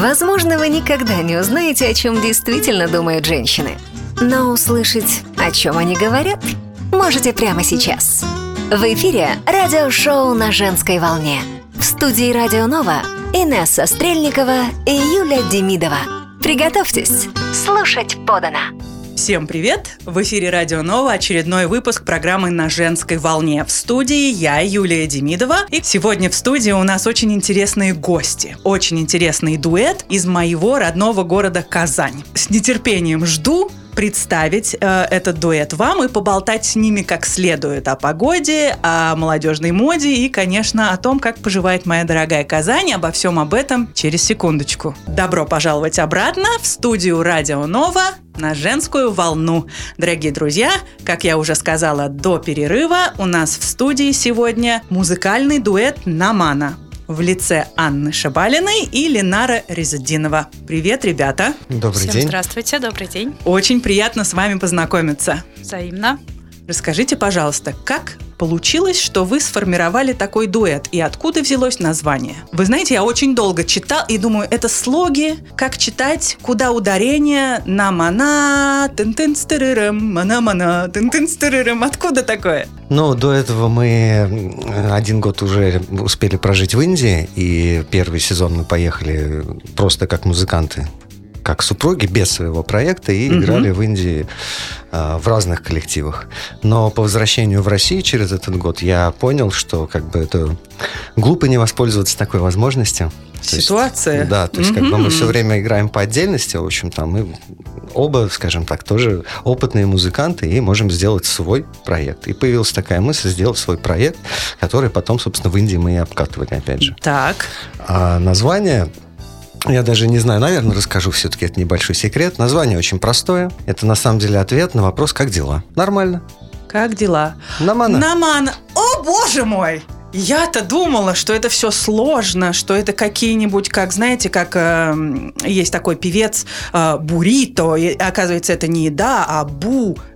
Возможно, вы никогда не узнаете, о чем действительно думают женщины. Но услышать, о чем они говорят, можете прямо сейчас. В эфире радиошоу на женской волне. В студии Радио Нова Инесса Стрельникова и Юля Демидова. Приготовьтесь слушать подано. Всем привет! В эфире Радио Нова очередной выпуск программы «На женской волне». В студии я, Юлия Демидова. И сегодня в студии у нас очень интересные гости. Очень интересный дуэт из моего родного города Казань. С нетерпением жду представить э, этот дуэт вам и поболтать с ними как следует о погоде, о молодежной моде и, конечно, о том, как поживает моя дорогая Казань. Обо всем об этом через секундочку. Добро пожаловать обратно в студию Радио Нова на женскую волну. Дорогие друзья, как я уже сказала до перерыва, у нас в студии сегодня музыкальный дуэт «Намана» в лице Анны Шабалиной и Ленара Резадинова. Привет, ребята! Добрый Всем день. здравствуйте, добрый день. Очень приятно с вами познакомиться. Взаимно. Расскажите, пожалуйста, как получилось, что вы сформировали такой дуэт и откуда взялось название? Вы знаете, я очень долго читал и думаю, это слоги, как читать, куда ударение на мана, тын тын стырырым, мана мана, тын тын стырырым. Откуда такое? Ну, до этого мы м, один год уже успели прожить в Индии, и первый сезон мы поехали просто как музыканты, как супруги, без своего проекта, и Мгм. играли в Индии а, в разных коллективах. Но по возвращению в Россию через этот год я понял, что как бы это глупо не воспользоваться такой возможностью. То есть, Ситуация. да, то есть как бы мы все время играем по отдельности, в общем-то, мы оба, скажем так, тоже опытные музыканты и можем сделать свой проект. И появилась такая мысль сделать свой проект, который потом, собственно, в Индии мы и обкатывали, опять же. Так, А название, я даже не знаю, наверное, расскажу все-таки, это небольшой секрет. Название очень простое. Это на самом деле ответ на вопрос, как дела. Нормально. как дела? Намана. Наман. О, боже мой! Я-то думала, что это все сложно, что это какие-нибудь, как знаете, как э, есть такой певец э, Бурито, и, оказывается, это не еда, а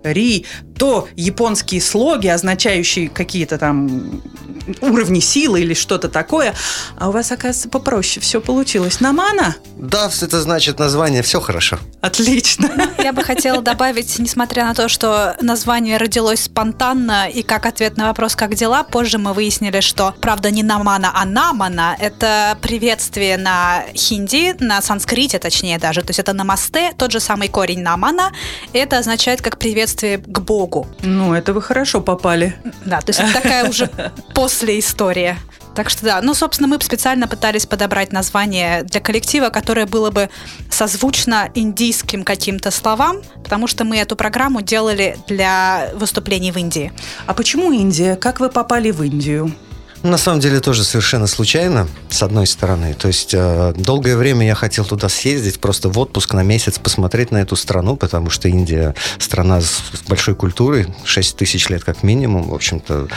бу-ри, то японские слоги, означающие какие-то там уровни силы или что-то такое. А у вас, оказывается, попроще все получилось. Намана? Да, это значит название «Все хорошо». Отлично. Я бы хотела добавить, несмотря на то, что название родилось спонтанно и как ответ на вопрос «как дела?», позже мы выяснили, что, правда, не намана, а намана – это приветствие на хинди, на санскрите точнее даже, то есть это намасте, тот же самый корень намана, это означает как приветствие к Богу. Ну, это вы хорошо попали. Да, то есть это такая уже после история. Так что да, ну, собственно, мы специально пытались подобрать название для коллектива, которое было бы созвучно индийским каким-то словам, потому что мы эту программу делали для выступлений в Индии. А почему Индия? Как вы попали в Индию? На самом деле тоже совершенно случайно, с одной стороны. То есть э, долгое время я хотел туда съездить, просто в отпуск на месяц посмотреть на эту страну, потому что Индия страна с большой культурой, 6 тысяч лет как минимум. В общем-то,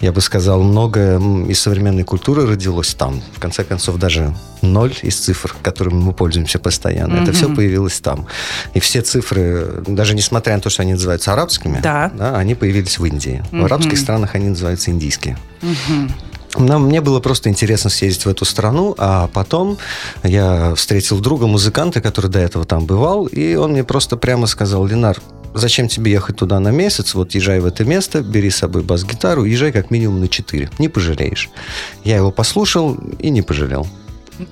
я бы сказал, многое из современной культуры родилось там. В конце концов, даже ноль из цифр, которыми мы пользуемся постоянно, это Мгм. все появилось там. И все цифры, даже несмотря на то, что они называются арабскими, Да. они появились в Индии. Мгм. В арабских странах они называются индийские. Мгм. Нам, мне было просто интересно съездить в эту страну, а потом я встретил друга, музыканта, который до этого там бывал, и он мне просто прямо сказал, Ленар, зачем тебе ехать туда на месяц, вот езжай в это место, бери с собой бас-гитару, езжай как минимум на 4, не пожалеешь. Я его послушал и не пожалел.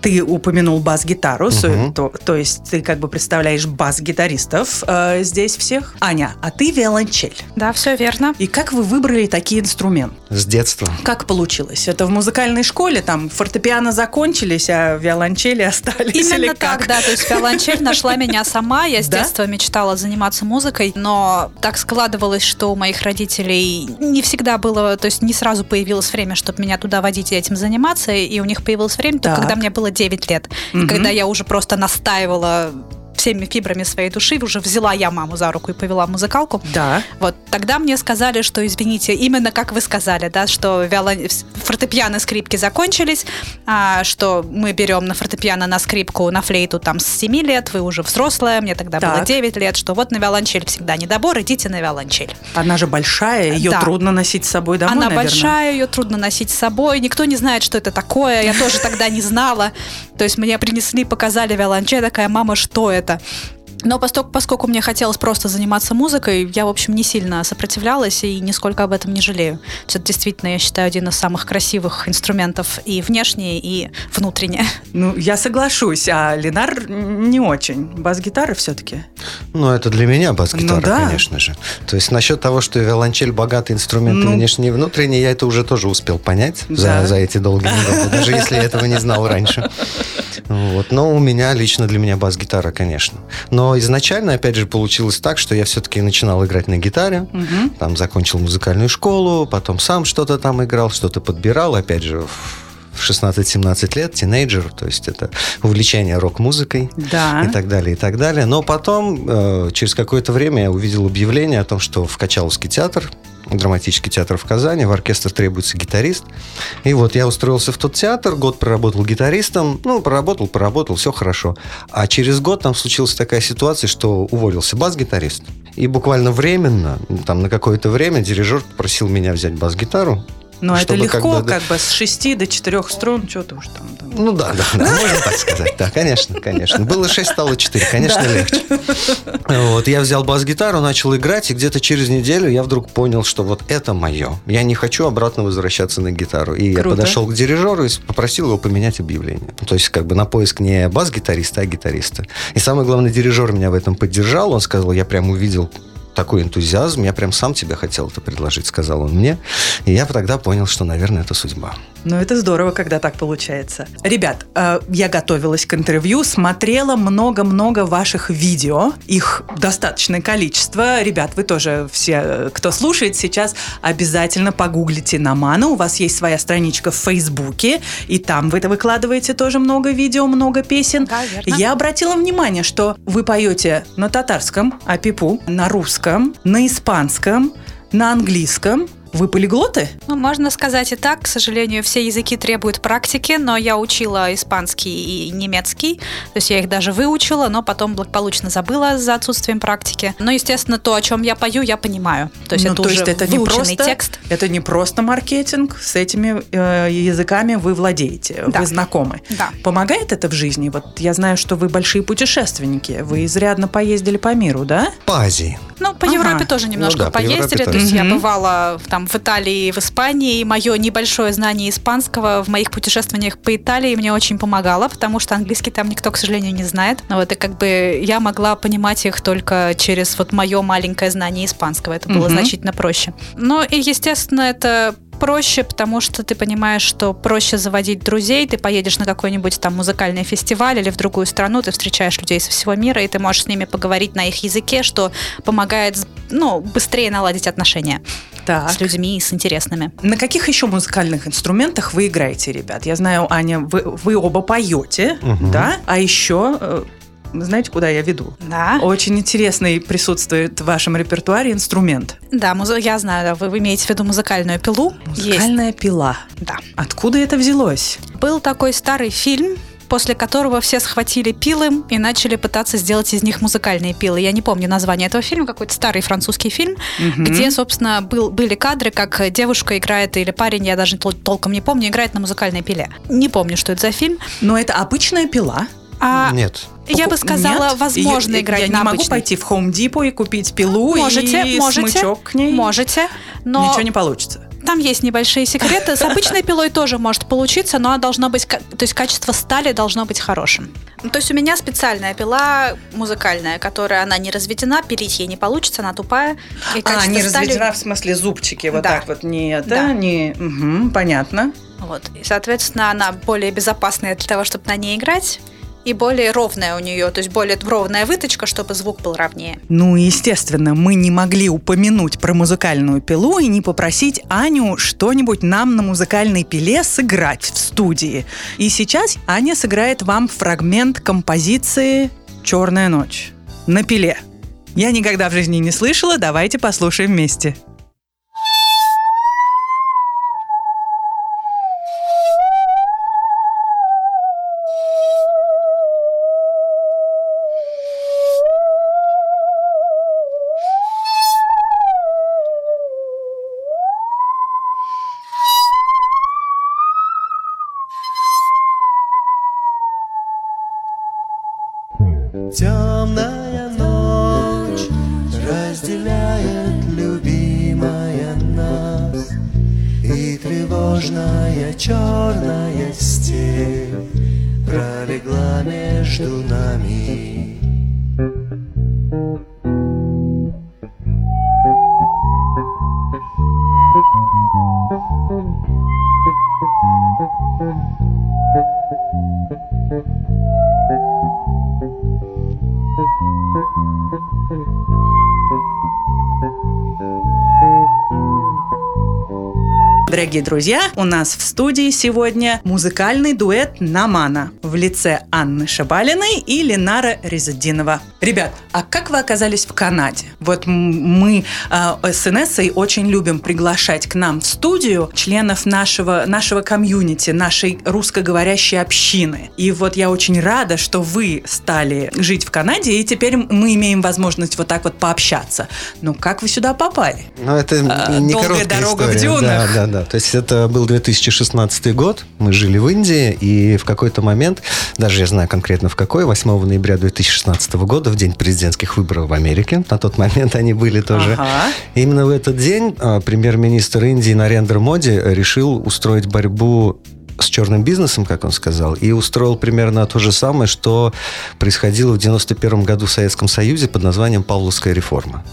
Ты упомянул бас-гитару, Мгм. то, то есть ты как бы представляешь бас-гитаристов э, здесь всех. Аня, а ты виолончель. Да, все верно. И как вы выбрали такие инструменты? С детства. Как получилось? Это в музыкальной школе, там фортепиано закончились, а виолончели остались? или Именно как? так, да. То есть виолончель нашла меня сама. Я с Да? детства мечтала заниматься музыкой, но так складывалось, что у моих родителей не всегда было, то есть не сразу появилось время, чтобы меня туда водить и этим заниматься, и у них появилось время только Так. когда мне было 9 лет. Мгм. когда я уже просто настаивала всеми фибрами своей души уже взяла я маму за руку и повела музыкалку. Да. Вот тогда мне сказали, что, извините, именно как вы сказали, да, что виолон... фортепиано, скрипки закончились, а, что мы берем на фортепиано, на скрипку, на флейту там с 7 лет, вы уже взрослая, мне тогда было Так. 9 лет, что вот на виолончель всегда недобор, идите на виолончель. Она же большая, ее Да. трудно носить с собой домой, Она наверное. большая, ее трудно носить с собой. Никто не знает, что это такое. Я тоже тогда не знала. То есть мне принесли, показали виолончель, такая, мама, что это? aberta. Но поскольку, поскольку мне хотелось просто заниматься музыкой, я, в общем, не сильно сопротивлялась и нисколько об этом не жалею. То есть Это действительно, я считаю, один из самых красивых инструментов и внешне, и внутренне. Ну, я соглашусь, а Ленар не очень. Бас-гитара все-таки. Ну, это для меня бас-гитара, Ну да. конечно же. То есть насчет того, что виолончель богатый инструмент Ну. и внешний и внутренний, я это уже тоже успел понять Да. за, за эти долгие годы, даже если я этого не знал раньше. Вот. Но у меня, лично для меня бас-гитара, конечно. Но изначально, опять же, получилось так, что я все-таки начинал играть на гитаре, Мгм. там закончил музыкальную школу, потом сам что-то там играл, что-то подбирал, опять же, в 16-17 лет, тинейджер, то есть это увлечение рок-музыкой Да. и так далее, и так далее. Но потом, э, через какое-то время, я увидел объявление о том, что в Качаловский театр, драматический театр в Казани, в оркестр требуется гитарист. И вот я устроился в тот театр, год проработал гитаристом, ну, проработал, проработал, все хорошо. А через год там случилась такая ситуация, что уволился бас-гитарист. И буквально временно, там на какое-то время дирижер попросил меня взять бас-гитару. Но это чтобы легко, как бы, как бы с 6 до 4 струн, что-то уж там. там. Ну да, да, да, можно так сказать. Да, конечно, конечно. Было 6, стало 4, конечно, легче. Вот, я взял бас-гитару, начал играть, и где-то через неделю я вдруг понял, что вот это мое. Я не хочу обратно возвращаться на гитару. И я Круто. подошел к дирижеру и попросил его поменять объявление. То есть как бы на поиск не бас-гитариста, а гитариста. И самое главное, дирижер меня в этом поддержал. Он сказал, я прям увидел такой энтузиазм, я прям сам тебе хотел это предложить, сказал он мне. И я тогда понял, что, наверное, это судьба. Ну, это здорово, когда так получается. Ребят, э, я готовилась к интервью, смотрела много-много ваших видео. Их достаточное количество. Ребят, вы тоже все, э, кто слушает сейчас, обязательно погуглите Намана. У вас есть своя страничка в Фейсбуке, и там вы выкладываете тоже много видео, много песен. Да, верно. Я обратила внимание, что вы поете на татарском, апипу, на русском, на испанском, на английском. Вы полиглоты? Ну, можно сказать и так. К сожалению, все языки требуют практики, но я учила испанский и немецкий. То есть я их даже выучила, но потом благополучно забыла за отсутствием практики. Но, естественно, то, о чем я пою, я понимаю. То есть Ну, это то уже есть это не выученный просто, текст. Это не просто маркетинг, с этими э, языками вы владеете, Да. вы знакомы. Да. Помогает это в жизни? Вот я знаю, что вы большие путешественники, вы изрядно поездили по миру, да? По Азии. Ну, по Ага. Европе тоже немножко Ну да, по поездили. Европе То есть тоже. я бывала в- там в Италии и в Испании. И мое небольшое знание испанского в моих путешествиях по Италии мне очень помогало, потому что английский там никто, к сожалению, не знает. Ну Вот, и как бы я могла понимать их только через вот мое маленькое знание испанского. Это было Мгм. значительно проще. Ну и, естественно, это проще, потому что ты понимаешь, что проще заводить друзей, ты поедешь на какой-нибудь там музыкальный фестиваль или в другую страну, ты встречаешь людей со всего мира, и ты можешь с ними поговорить на их языке, что помогает, ну, быстрее наладить отношения Так. с людьми, с интересными. На каких еще музыкальных инструментах вы играете, ребят? Я знаю, Аня, вы, вы оба поете, Мгм. да? А еще, э, знаете, куда я веду? Да. Очень интересный присутствует в вашем репертуаре инструмент. Да, музы- я знаю, да, вы, имеете в виду музыкальную пилу. Есть. Музыкальная пила. Да. Откуда это взялось? Был такой старый фильм, после которого все схватили пилы и начали пытаться сделать из них музыкальные пилы. Я не помню название этого фильма, какой-то старый французский фильм, Мгм. где, собственно, был, были кадры, как девушка играет, или парень, я даже тол- толком не помню, играет на музыкальной пиле. Не помню, что это за фильм. Но это обычная пила. А Нет. я бы сказала, Нет? возможно Я- играть Я на не могу обычной. пойти в Home Depot и купить пилу Можете, и можете, смычок к ней. Можете, но Ничего не получится. там есть небольшие секреты. С обычной пилой тоже может получиться, но она должна быть, то есть качество стали должно быть хорошим. Ну, То есть у меня специальная пила музыкальная, которая она не разведена, пилить ей не получится, она тупая. И А, не стали- разведена в смысле зубчики, вот Да. так вот, не это, Да. не... Мгм, понятно. Вот. И, соответственно, она более безопасная для того, чтобы на ней играть. И более ровная у нее, то есть более ровная выточка, чтобы звук был ровнее. Ну, естественно, мы не могли упомянуть про музыкальную пилу и не попросить Аню что-нибудь нам на музыкальной пиле сыграть в студии. И сейчас Аня сыграет вам фрагмент композиции «Черная ночь» на пиле. Я никогда в жизни не слышала, давайте послушаем вместе. Тревожная черная степь пролегла между нами Дорогие друзья, у нас в студии сегодня музыкальный дуэт «Намана» в лице Анны Шабалиной и Ленара Резадинова. Ребят, а как вы оказались в Канаде? Вот мы э, с Инессой очень любим приглашать к нам в студию членов нашего, нашего комьюнити, нашей русскоговорящей общины. И вот я очень рада, что вы стали жить в Канаде, и теперь мы имеем возможность вот так вот пообщаться. Ну, как вы сюда попали? Ну, это А, не долгая дорога в история. дюнах. Да, да, да. То есть это был 2016 год, мы жили в Индии, и в какой-то момент, даже я знаю конкретно в какой, 8 ноября 2016 года, в день президентских выборов в Америке, на тот момент они были тоже, Ага. именно в этот день а, премьер-министр Индии Нарендра Моди решил устроить борьбу с черным бизнесом, как он сказал, и устроил примерно то же самое, что происходило в 91 году в Советском Союзе под названием «Павловская реформа».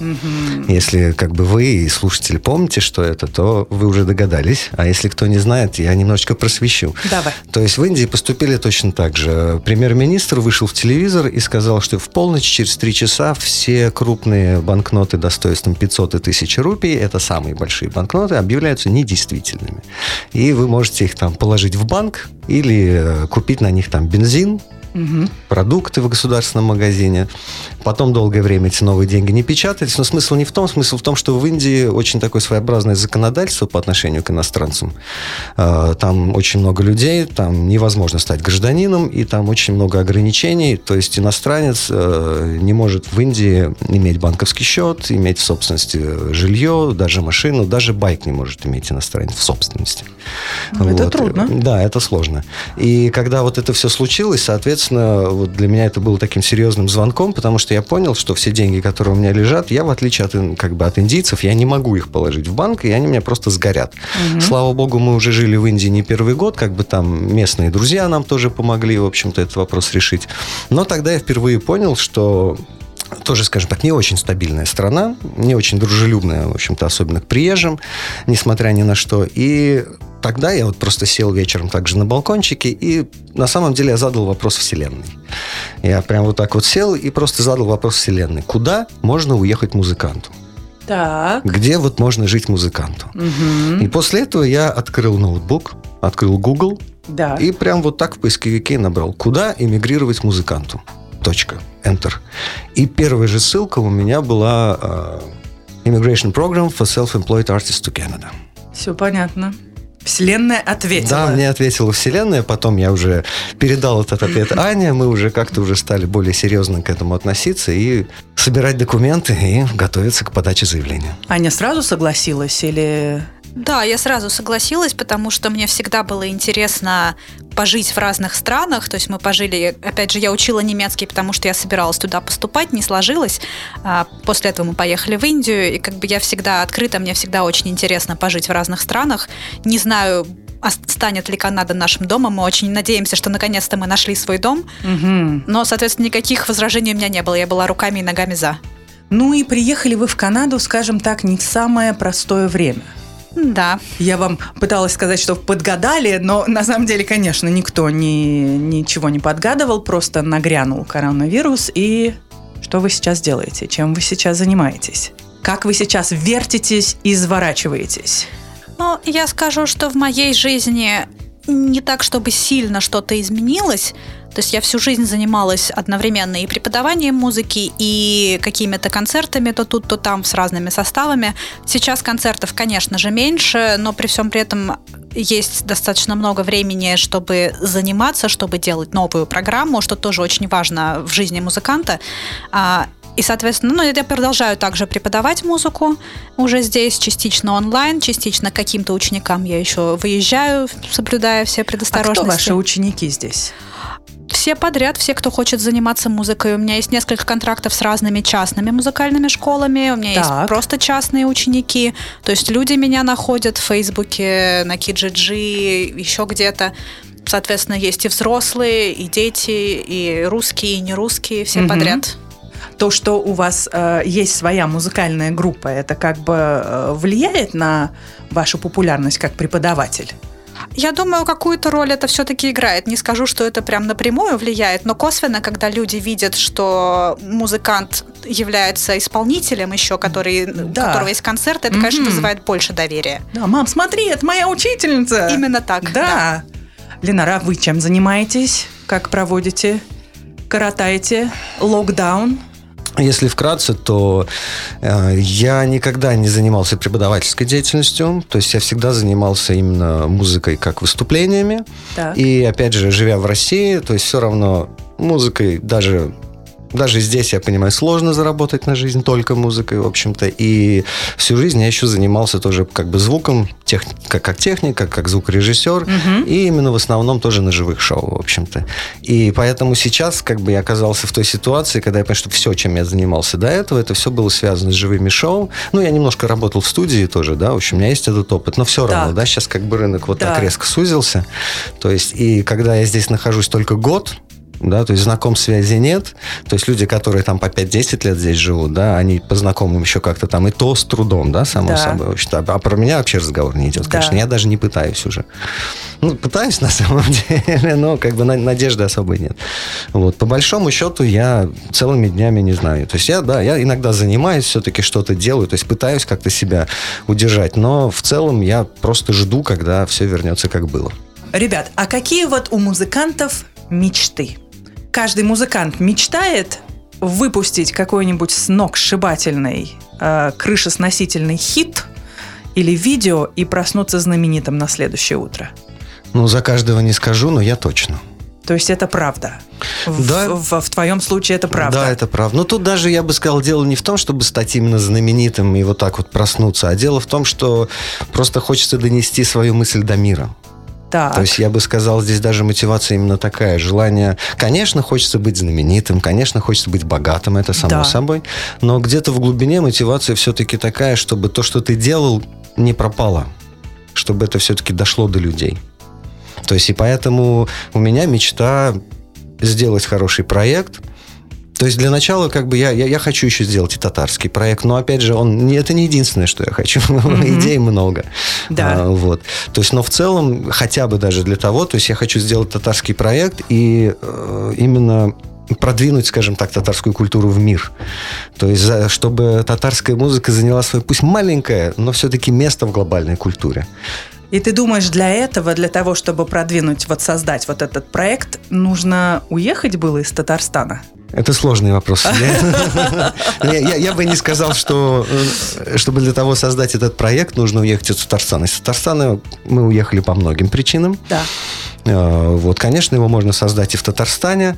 Если как бы вы и слушатели помните, что это, то вы уже догадались. А если кто не знает, я немножечко просвещу. Давай. То есть в Индии поступили точно так же. Премьер-министр вышел в телевизор и сказал, что в полночь через три часа все крупные банкноты достоинством 500 и 1000 рупий, это самые большие банкноты, объявляются недействительными. И вы можете их там положить в банк или э, купить на них там бензин, продукты в государственном магазине. Потом долгое время эти новые деньги не печатались. Но смысл не в том. Смысл в том, что в Индии очень такое своеобразное законодательство по отношению к иностранцам. Э, Там очень много людей, там невозможно стать гражданином, и там очень много ограничений. То есть иностранец э, не может в Индии иметь банковский счет, иметь в собственности жилье, даже машину, даже байк не может иметь иностранец в собственности. Это трудно. Да, это сложно. И когда вот это все случилось, соответственно, вот для меня это было таким серьезным звонком, потому что я понял, что все деньги, которые у меня лежат, я, в отличие от, как бы, от индийцев, я не могу их положить в банк, и они у меня просто сгорят. Слава богу, мы уже жили в Индии не первый год, как бы там местные друзья нам тоже помогли, в общем-то, этот вопрос решить. Но тогда я впервые понял, что тоже, скажем так, не очень стабильная страна, не очень дружелюбная, в общем-то, особенно к приезжим, несмотря ни на что. И тогда я вот просто сел вечером также на балкончике, и на самом деле я задал вопрос Вселенной. Я прям вот так вот сел и просто задал вопрос Вселенной. Куда можно уехать музыканту? Так. Где вот можно жить музыканту? Мгм. И после этого я открыл ноутбук, открыл Google, Да. и прям вот так в поисковике набрал «Куда эмигрировать музыканту?» Точка. Enter. И первая же ссылка у меня была э, Immigration Program for Self-Employed Artists to Canada. Все понятно. Вселенная ответила. Да, мне ответила Вселенная, потом я уже передал этот ответ Ане, мы уже как-то уже стали более серьезно к этому относиться и собирать документы и готовиться к подаче заявления. Аня сразу согласилась или... Да, я сразу согласилась, потому что мне всегда было интересно пожить в разных странах. То есть мы пожили, опять же, я учила немецкий, потому что я собиралась туда поступать, не сложилось. А После этого мы поехали в Индию, и как бы я всегда открыта, мне всегда очень интересно пожить в разных странах. Не знаю, а станет ли Канада нашим домом. Мы очень надеемся, что наконец-то мы нашли свой дом. Мгм. Но, соответственно, никаких возражений у меня не было. Я была руками и ногами за. Ну и приехали вы в Канаду, скажем так, не в самое простое время. Да. Я вам пыталась сказать, что подгадали, но на самом деле, конечно, никто ни, ничего не подгадывал, просто нагрянул коронавирус. И что вы сейчас делаете? Чем вы сейчас занимаетесь? Как вы сейчас вертитесь и изворачиваетесь? Ну, я скажу, что в моей жизни не так, чтобы сильно что-то изменилось. То есть я всю жизнь занималась одновременно и преподаванием музыки, и какими-то концертами то тут, то там с разными составами. Сейчас концертов, конечно же, меньше, но при всем при этом есть достаточно много времени, чтобы заниматься, чтобы делать новую программу, что тоже очень важно в жизни музыканта. И, соответственно, ну, я продолжаю также преподавать музыку уже здесь, частично онлайн, частично каким-то ученикам я еще выезжаю, соблюдая все предосторожности. А кто ваши ученики здесь? все подряд, все, кто хочет заниматься музыкой. У меня есть несколько контрактов с разными частными музыкальными школами, у меня так. есть просто частные ученики. То есть люди меня находят в Фейсбуке, на Kijiji, еще где-то. Соответственно, есть и взрослые, и дети, и русские, и нерусские, все угу. подряд. То, что у вас э, есть своя музыкальная группа, это как бы э, влияет на вашу популярность как преподаватель? Я думаю, какую-то роль это все-таки играет. Не скажу, что это прям напрямую влияет, но косвенно, когда люди видят, что музыкант является исполнителем еще, который, да. у которого есть концерт, это, mm-hmm. конечно, вызывает больше доверия. Да, мам, смотри, это моя учительница. Именно так. Да. да. Ленара, вы чем занимаетесь? Как проводите? Коротаете локдаун? Если вкратце, то э, я никогда не занимался преподавательской деятельностью, то есть я всегда занимался именно музыкой как выступлениями. Так. И опять же, живя в России, то есть все равно музыкой даже даже здесь, я понимаю, сложно заработать на жизнь только музыкой, в общем-то. И всю жизнь я еще занимался тоже как бы звуком, тех, как, как техник, как, как звукорежиссер. Угу. И именно в основном тоже на живых шоу, в общем-то. И поэтому сейчас как бы я оказался в той ситуации, когда я понял, что все, чем я занимался до этого, это все было связано с живыми шоу. Ну, я немножко работал в студии тоже, да, в общем, у меня есть этот опыт. Но все равно, да, сейчас как бы рынок вот да. так резко сузился. То есть, и когда я здесь нахожусь только год, да, то есть знаком связи нет, то есть люди, которые там по 5-10 лет здесь живут, да, они по знакомым еще как-то там и то с трудом, да, само да. собой, вообще а про меня вообще разговор не идет, да. конечно, я даже не пытаюсь уже. Ну, пытаюсь на самом деле, но как бы надежды особой нет. Вот, по большому счету я целыми днями не знаю, то есть я, да, я иногда занимаюсь, все-таки что-то делаю, то есть пытаюсь как-то себя удержать, но в целом я просто жду, когда все вернется как было. Ребят, а какие вот у музыкантов мечты? Каждый музыкант мечтает выпустить какой-нибудь сногсшибательный, э, крышесносительный хит или видео и проснуться знаменитым на следующее утро? Ну, за каждого не скажу, но я точно. То есть это правда. Да. В, в, в твоем случае это правда. Да, это правда. Но тут даже, я бы сказал, дело не в том, чтобы стать именно знаменитым и вот так вот проснуться, а дело в том, что просто хочется донести свою мысль до мира. Так. То есть я бы сказал, здесь даже мотивация именно такая. Желание, конечно, хочется быть знаменитым, конечно, хочется быть богатым, это само да. собой. Но где-то в глубине мотивация все-таки такая, чтобы то, что ты делал, не пропало. Чтобы это все-таки дошло до людей. То есть и поэтому у меня мечта сделать хороший проект – то есть для начала, как бы я, я, я хочу еще сделать и татарский проект, но опять же, он это не единственное, что я хочу. Mm-hmm. Идей много. Да. А, вот. То есть, но в целом, хотя бы даже для того, то есть я хочу сделать татарский проект и э, именно продвинуть, скажем так, татарскую культуру в мир. То есть, чтобы татарская музыка заняла свое, пусть маленькое, но все-таки место в глобальной культуре. И ты думаешь, для этого, для того, чтобы продвинуть, вот создать вот этот проект, нужно уехать было из Татарстана? Это сложный вопрос. Я, бы не сказал, что э, чтобы для того создать этот проект, нужно уехать из Татарстана. Из Татарстана мы уехали по многим причинам. Да. Э, вот, конечно, его можно создать и в Татарстане.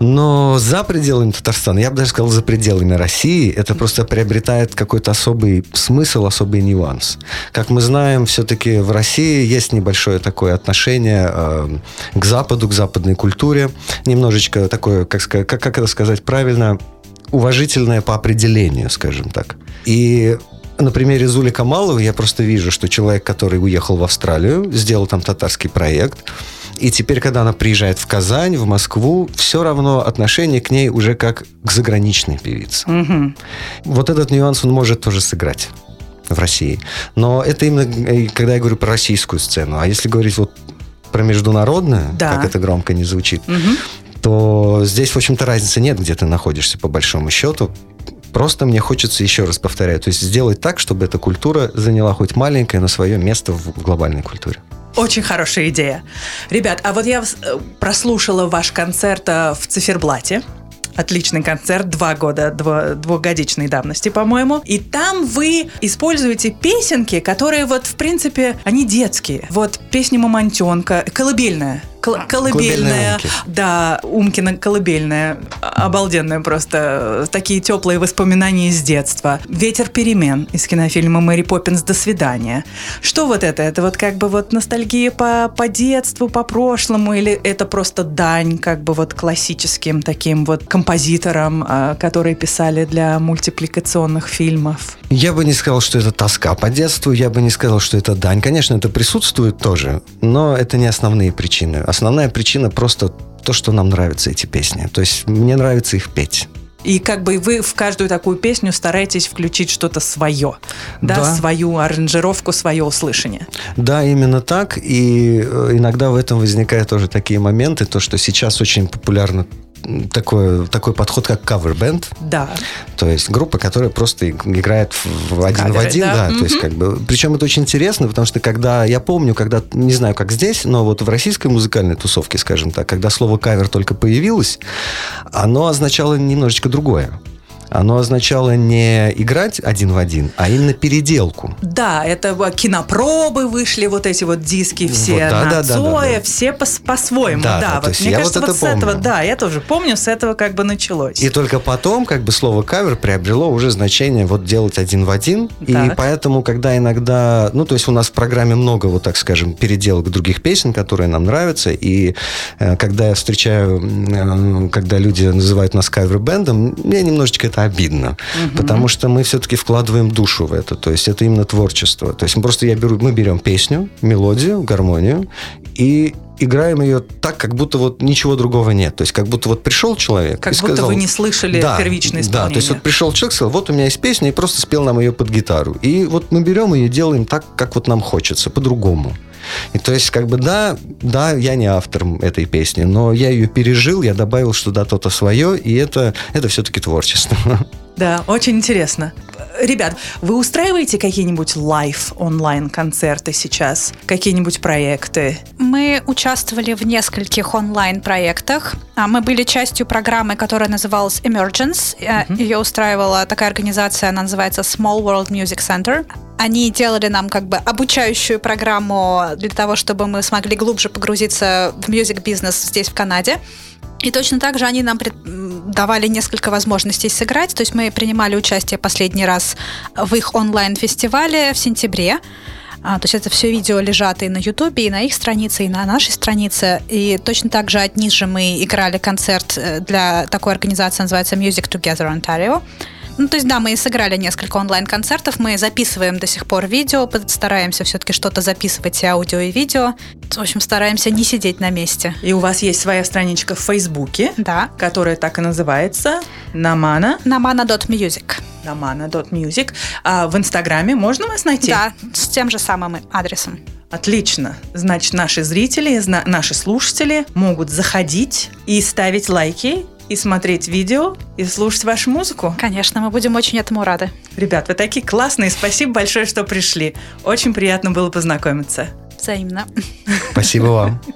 Но за пределами Татарстана, я бы даже сказал, за пределами России, это просто приобретает какой-то особый смысл, особый нюанс. Как мы знаем, все-таки в России есть небольшое такое отношение э, к Западу, к западной культуре. Немножечко такое, как, как, как это сказать правильно, уважительное по определению, скажем так. И на примере Зули Камаловой я просто вижу, что человек, который уехал в Австралию, сделал там татарский проект, и теперь, когда она приезжает в Казань, в Москву, все равно отношение к ней уже как к заграничной певице. Угу. Вот этот нюанс он может тоже сыграть в России. Но это именно, э, когда я говорю про российскую сцену. А если говорить вот про международную, да. как это громко не звучит, угу. то здесь, в общем-то, разницы нет, где ты находишься, по большому счету. Просто мне хочется, еще раз повторяю, то есть сделать так, чтобы эта культура заняла хоть маленькое, но свое место в глобальной культуре. Очень хорошая идея. Ребят, а вот я э, прослушала ваш концерт э, в Циферблате. Отличный концерт, два года, дво- двухгодичной давности, по-моему. И там вы используете песенки, которые вот, в принципе, они детские. Вот песня Мамонтенка, колыбельная. Кол- Колыбельная колыбельная, да, Умкина колыбельная, обалденная просто, такие теплые воспоминания из детства. Ветер перемен из кинофильма Мэри Поппинс «До свидания». Что вот это? Это вот как бы вот ностальгия по, по детству, по прошлому, или это просто дань как бы вот классическим таким вот композиторам, а, которые писали для мультипликационных фильмов? Я бы не сказал, что это тоска по детству, я бы не сказал, что это дань. Конечно, это присутствует тоже, но это не основные причины. Основная причина просто то, что нам нравятся эти песни. То есть мне нравится их петь. И как бы вы в каждую такую песню стараетесь включить что-то свое, да, Да. свою аранжировку, свое услышание. Да, именно так. И э, иногда в этом возникают тоже такие моменты, то, что сейчас очень популярно такой, такой подход, как кавер-бенд. Да. То есть группа, которая просто иг- играет в в один в Каверы, один, да. да. То есть как бы, причем это очень интересно, потому что когда я помню, когда не знаю, как здесь, но вот в российской музыкальной тусовке, скажем так, когда слово кавер только появилось, оно означало немножечко другое. Оно означало не играть один в один, а именно переделку. Да, это вот кинопробы вышли, вот эти вот диски все Вот, да, на да, Цоя, да, да. все пос- по-своему, Да, да. да, вот, мне кажется, вот вот, это с этого, да, я тоже помню, с этого как бы началось. И только потом, как бы слово кавер приобрело уже значение вот делать один в один. И Так. поэтому, когда иногда, ну, то есть у нас в программе много, вот так скажем, переделок других песен, которые нам нравятся. И э, когда я встречаю, э, когда люди называют нас кавер-бендом, мне немножечко это обидно. Потому что мы все-таки вкладываем душу в это. То есть это именно творчество. То есть мы просто я беру, мы берем песню, мелодию, гармонию и играем ее так, как будто вот ничего другого нет. То есть как будто вот пришел человек Как и будто сказал, вы не слышали первичное Да, исполнение. то есть вот пришел человек, сказал, вот у меня есть песня, и просто спел нам ее под гитару. И вот мы берем ее и делаем так, как вот нам хочется, по-другому. И то есть, как бы, да, да, я не автор этой песни, но я ее пережил, я добавил что-то то-то свое, и это, это все-таки творчество. Да, очень интересно. Ребят, вы устраиваете какие-нибудь live онлайн-концерты сейчас? Какие-нибудь проекты? Мы участвовали в нескольких онлайн-проектах. А, Мы были частью программы, которая называлась Emergence. Э, Ее устраивала такая организация, она называется Small World Music Center. Они делали нам как бы обучающую программу для того, чтобы мы смогли глубже погрузиться в music business здесь, в Канаде. И точно так же они нам давали несколько возможностей сыграть. То есть мы принимали участие последний раз в их онлайн-фестивале в сентябре. А, то есть это все видео лежат и на Ютубе, и на их странице, и на нашей странице. И точно так же от ниже мы играли концерт э, для такой организации, называется Music Together Ontario. Ну, то есть, да, мы сыграли несколько онлайн-концертов, мы записываем до сих пор видео, стараемся все-таки что-то записывать и аудио, и видео. В общем, стараемся не сидеть на месте. И у вас есть своя страничка в Фейсбуке, Да. которая так и называется Намана, На mana.music. namana.music. А в Инстаграме можно вас найти? Да, с тем же самым адресом. Отлично. Значит, наши зрители, наши слушатели могут заходить и ставить лайки, и смотреть видео, и слушать вашу музыку. Конечно, мы будем очень этому рады. Ребят, вы такие классные. Спасибо большое, что пришли. Очень приятно было познакомиться. Взаимно. Спасибо вам.